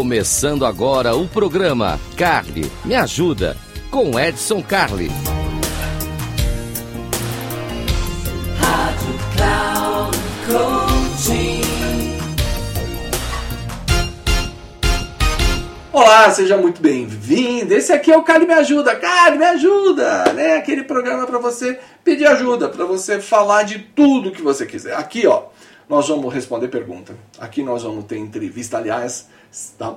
Começando agora o programa Carly Me Ajuda com Edson Carli. Olá, seja muito bem-vindo. Esse aqui é o Carly Me Ajuda. Carly Me Ajuda, né? Aquele programa para você pedir ajuda, para você falar de tudo que você quiser. Aqui, ó, nós vamos responder pergunta. Aqui nós vamos ter entrevista, aliás, tá,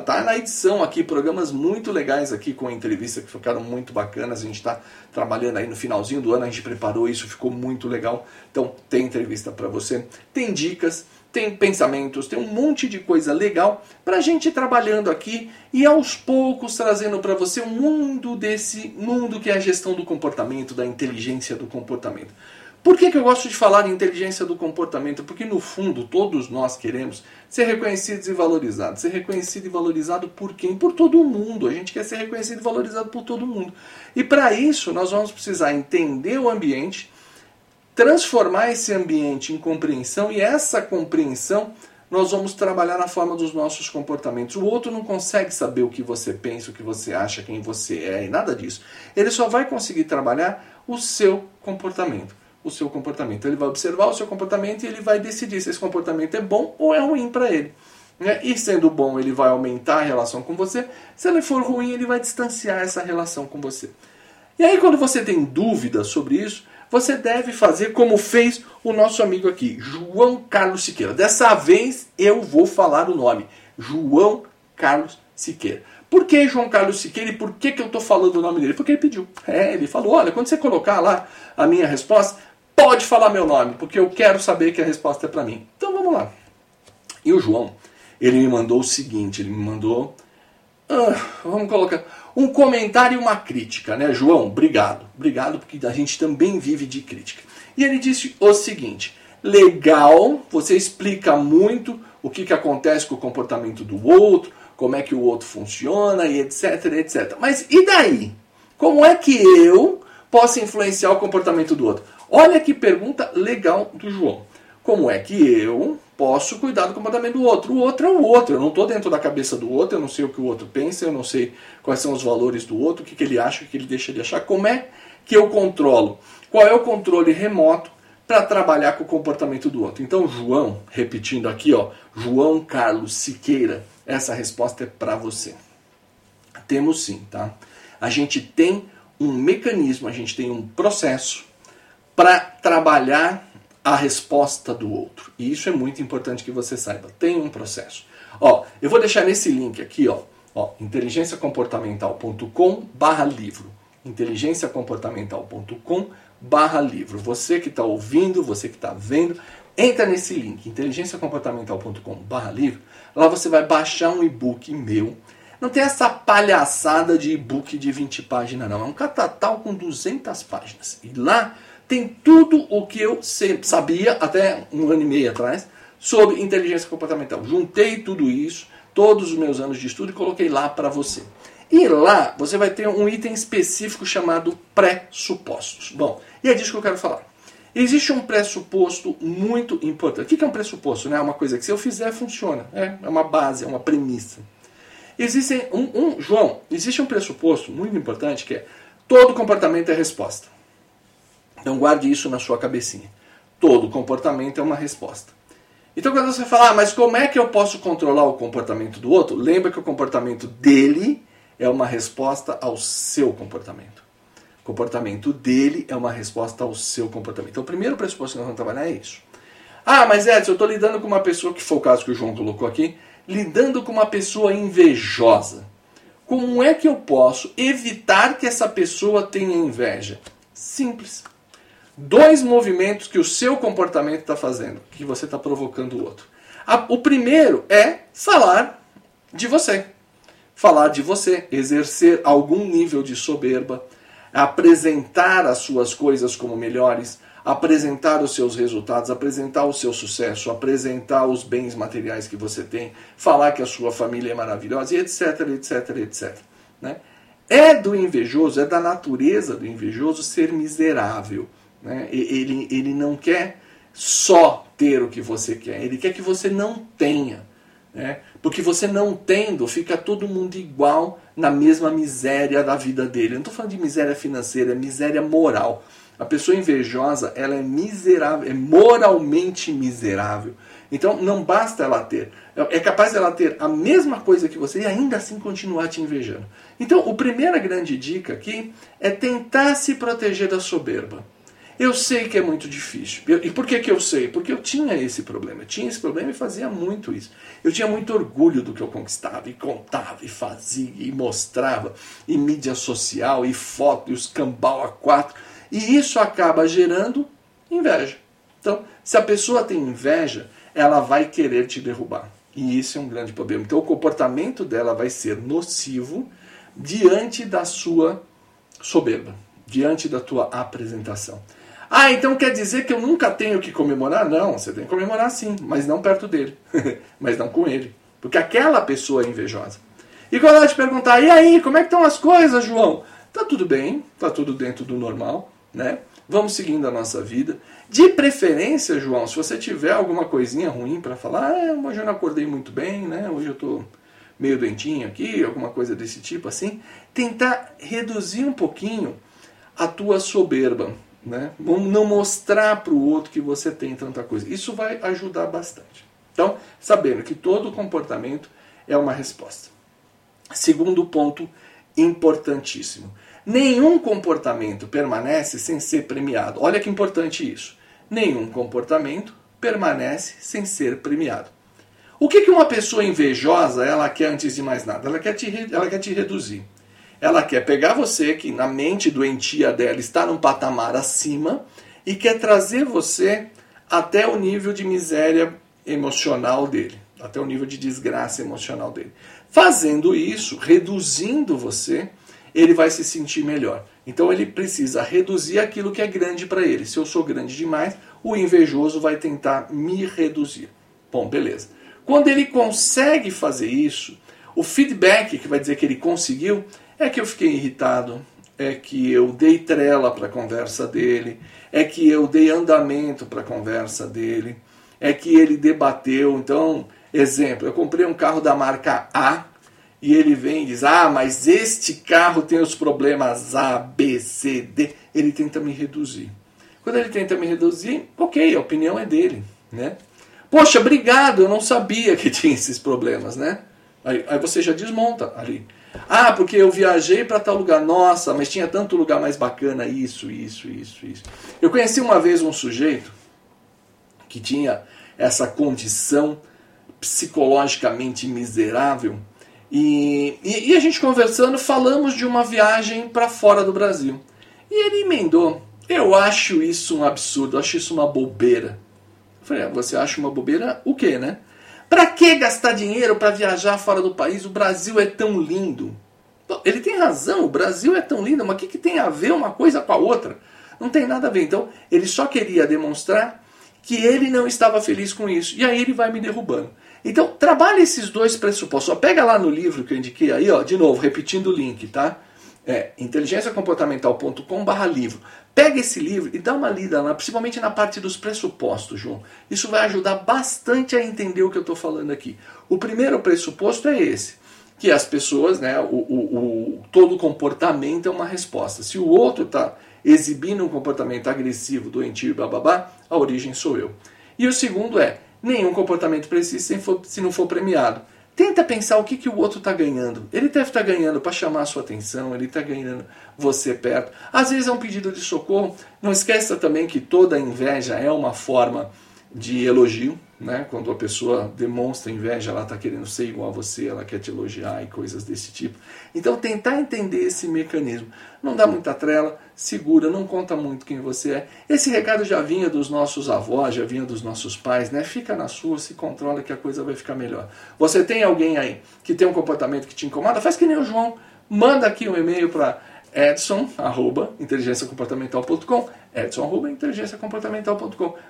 tá na edição aqui, programas muito legais aqui com entrevista que ficaram muito bacanas. A gente está trabalhando aí no finalzinho do ano, a gente preparou isso, ficou muito legal. Então, tem entrevista para você, tem dicas, tem pensamentos, tem um monte de coisa legal para a gente trabalhando aqui e aos poucos trazendo para você um mundo desse mundo que é a gestão do comportamento, da inteligência do comportamento. Por que, que eu gosto de falar em inteligência do comportamento? Porque no fundo todos nós queremos ser reconhecidos e valorizados. Ser reconhecido e valorizado por quem? Por todo mundo. A gente quer ser reconhecido e valorizado por todo mundo. E para isso nós vamos precisar entender o ambiente, transformar esse ambiente em compreensão e essa compreensão nós vamos trabalhar na forma dos nossos comportamentos. O outro não consegue saber o que você pensa, o que você acha, quem você é e nada disso. Ele só vai conseguir trabalhar o seu comportamento o seu comportamento. Ele vai observar o seu comportamento e ele vai decidir se esse comportamento é bom ou é ruim para ele. Né? E sendo bom, ele vai aumentar a relação com você. Se ele for ruim, ele vai distanciar essa relação com você. E aí, quando você tem dúvidas sobre isso, você deve fazer como fez o nosso amigo aqui, João Carlos Siqueira. Dessa vez eu vou falar o nome: João Carlos Siqueira. Por que João Carlos Siqueira e por que, que eu estou falando o nome dele? Porque ele pediu. É, ele falou: olha, quando você colocar lá a minha resposta, pode falar meu nome, porque eu quero saber que a resposta é para mim. Então vamos lá. E o João, ele me mandou o seguinte, ele me mandou, ah, vamos colocar, um comentário e uma crítica, né? João, obrigado. Obrigado porque a gente também vive de crítica. E ele disse o seguinte, legal, você explica muito o que, que acontece com o comportamento do outro, como é que o outro funciona e etc, etc. Mas e daí? Como é que eu posso influenciar o comportamento do outro? Olha que pergunta legal do João. Como é que eu posso cuidar do comportamento do outro? O outro é o outro. Eu não estou dentro da cabeça do outro, eu não sei o que o outro pensa, eu não sei quais são os valores do outro, o que, que ele acha, o que ele deixa de achar. Como é que eu controlo? Qual é o controle remoto para trabalhar com o comportamento do outro? Então, João, repetindo aqui, ó, João Carlos Siqueira, essa resposta é para você. Temos sim, tá? A gente tem um mecanismo, a gente tem um processo para trabalhar a resposta do outro. E isso é muito importante que você saiba. Tem um processo. Ó, eu vou deixar nesse link aqui, ó, ó inteligenciacomportamental.com barra livro. inteligenciacomportamental.com barra livro. Você que está ouvindo, você que está vendo, entra nesse link, inteligenciacomportamental.com barra livro. Lá você vai baixar um e-book meu. Não tem essa palhaçada de e-book de 20 páginas, não. É um catatal com 200 páginas. E lá tem tudo o que eu sabia até um ano e meio atrás sobre inteligência comportamental. Juntei tudo isso, todos os meus anos de estudo e coloquei lá para você. E lá você vai ter um item específico chamado pressupostos. Bom, e é disso que eu quero falar. Existe um pressuposto muito importante. O que é um pressuposto? É uma coisa que se eu fizer funciona. É, é uma base, é uma premissa. Existe um, um, João, existe um pressuposto muito importante que é todo comportamento é resposta. Então guarde isso na sua cabecinha. Todo comportamento é uma resposta. Então quando você fala, ah, mas como é que eu posso controlar o comportamento do outro? Lembra que o comportamento dele é uma resposta ao seu comportamento. O comportamento dele é uma resposta ao seu comportamento. Então o primeiro pressuposto que nós vamos trabalhar é isso. Ah, mas Edson, eu estou lidando com uma pessoa, que foi o caso que o João colocou aqui, lidando com uma pessoa invejosa. Como é que eu posso evitar que essa pessoa tenha inveja? Simples dois movimentos que o seu comportamento está fazendo, que você está provocando o outro. o primeiro é falar de você. Falar de você, exercer algum nível de soberba, apresentar as suas coisas como melhores, apresentar os seus resultados, apresentar o seu sucesso, apresentar os bens materiais que você tem, falar que a sua família é maravilhosa, etc, etc, etc. Né? É do invejoso, é da natureza do invejoso ser miserável. Né? Ele, ele não quer só ter o que você quer, ele quer que você não tenha. Né? Porque você não tendo, fica todo mundo igual na mesma miséria da vida dele. Eu não estou falando de miséria financeira, é miséria moral. A pessoa invejosa, ela é miserável, é moralmente miserável. Então não basta ela ter, é capaz dela ter a mesma coisa que você e ainda assim continuar te invejando. Então, a primeira grande dica aqui é tentar se proteger da soberba. Eu sei que é muito difícil. E por que, que eu sei? Porque eu tinha esse problema. Eu tinha esse problema e fazia muito isso. Eu tinha muito orgulho do que eu conquistava, e contava, e fazia, e mostrava, e mídia social, e foto, e os cambal a quatro. E isso acaba gerando inveja. Então, se a pessoa tem inveja, ela vai querer te derrubar. E isso é um grande problema. Então, o comportamento dela vai ser nocivo diante da sua soberba, diante da tua apresentação. Ah, então quer dizer que eu nunca tenho que comemorar? Não, você tem que comemorar sim, mas não perto dele, mas não com ele, porque aquela pessoa é invejosa. E quando ela te perguntar, e aí, como é que estão as coisas, João? Tá tudo bem, tá tudo dentro do normal, né? Vamos seguindo a nossa vida. De preferência, João, se você tiver alguma coisinha ruim para falar, ah, hoje eu não acordei muito bem, né? Hoje eu tô meio doentinho aqui, alguma coisa desse tipo assim, tentar reduzir um pouquinho a tua soberba, né? Não mostrar para o outro que você tem tanta coisa. Isso vai ajudar bastante. Então, sabendo que todo comportamento é uma resposta. Segundo ponto importantíssimo. Nenhum comportamento permanece sem ser premiado. Olha que importante isso. Nenhum comportamento permanece sem ser premiado. O que, que uma pessoa invejosa ela quer antes de mais nada? Ela quer te, ela quer te reduzir. Ela quer pegar você, que na mente doentia dela está num patamar acima, e quer trazer você até o nível de miséria emocional dele, até o nível de desgraça emocional dele. Fazendo isso, reduzindo você, ele vai se sentir melhor. Então ele precisa reduzir aquilo que é grande para ele. Se eu sou grande demais, o invejoso vai tentar me reduzir. Bom, beleza. Quando ele consegue fazer isso, o feedback que vai dizer que ele conseguiu é que eu fiquei irritado, é que eu dei trela para a conversa dele, é que eu dei andamento para a conversa dele, é que ele debateu. Então, exemplo, eu comprei um carro da marca A e ele vem e diz: Ah, mas este carro tem os problemas A, B, C, D. Ele tenta me reduzir. Quando ele tenta me reduzir, ok, a opinião é dele, né? Poxa, obrigado, eu não sabia que tinha esses problemas, né? Aí, aí você já desmonta ali. Ah, porque eu viajei para tal lugar. Nossa, mas tinha tanto lugar mais bacana, isso, isso, isso, isso. Eu conheci uma vez um sujeito que tinha essa condição psicologicamente miserável. E, e, e a gente conversando, falamos de uma viagem para fora do Brasil. E ele emendou. Eu acho isso um absurdo, eu acho isso uma bobeira. Eu falei, ah, você acha uma bobeira o quê, né? Para que gastar dinheiro para viajar fora do país? O Brasil é tão lindo. Ele tem razão, o Brasil é tão lindo, mas o que, que tem a ver uma coisa com a outra? Não tem nada a ver. Então, ele só queria demonstrar que ele não estava feliz com isso. E aí ele vai me derrubando. Então, trabalhe esses dois pressupostos. Só pega lá no livro que eu indiquei aí, ó, de novo, repetindo o link, tá? É inteligenciacomportamental.com/barra livro. Pega esse livro e dá uma lida lá, principalmente na parte dos pressupostos, João. Isso vai ajudar bastante a entender o que eu estou falando aqui. O primeiro pressuposto é esse, que as pessoas, né, o, o, o todo comportamento é uma resposta. Se o outro está exibindo um comportamento agressivo, doentio e bababá, a origem sou eu. E o segundo é, nenhum comportamento precisa se não for premiado. Tenta pensar o que, que o outro está ganhando. Ele deve estar tá ganhando para chamar a sua atenção, ele está ganhando você perto. Às vezes é um pedido de socorro. Não esqueça também que toda inveja é uma forma de elogio. Né? Quando a pessoa demonstra inveja, ela está querendo ser igual a você, ela quer te elogiar e coisas desse tipo. Então, tentar entender esse mecanismo. Não dá muita trela, segura, não conta muito quem você é. Esse recado já vinha dos nossos avós, já vinha dos nossos pais, né? Fica na sua, se controla que a coisa vai ficar melhor. Você tem alguém aí que tem um comportamento que te incomoda? Faz que nem o João. Manda aqui um e-mail para edson, arroba, edson, arroba.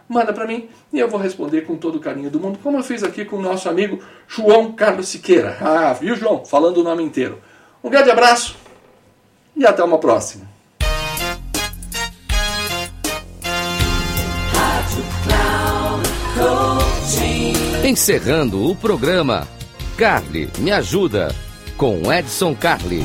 Manda para mim e eu vou responder com todo o carinho do mundo, como eu fiz aqui com o nosso amigo João Carlos Siqueira. Ah, viu, João? Falando o nome inteiro. Um grande abraço e até uma próxima. Encerrando o programa, Carly Me Ajuda, com Edson Carli.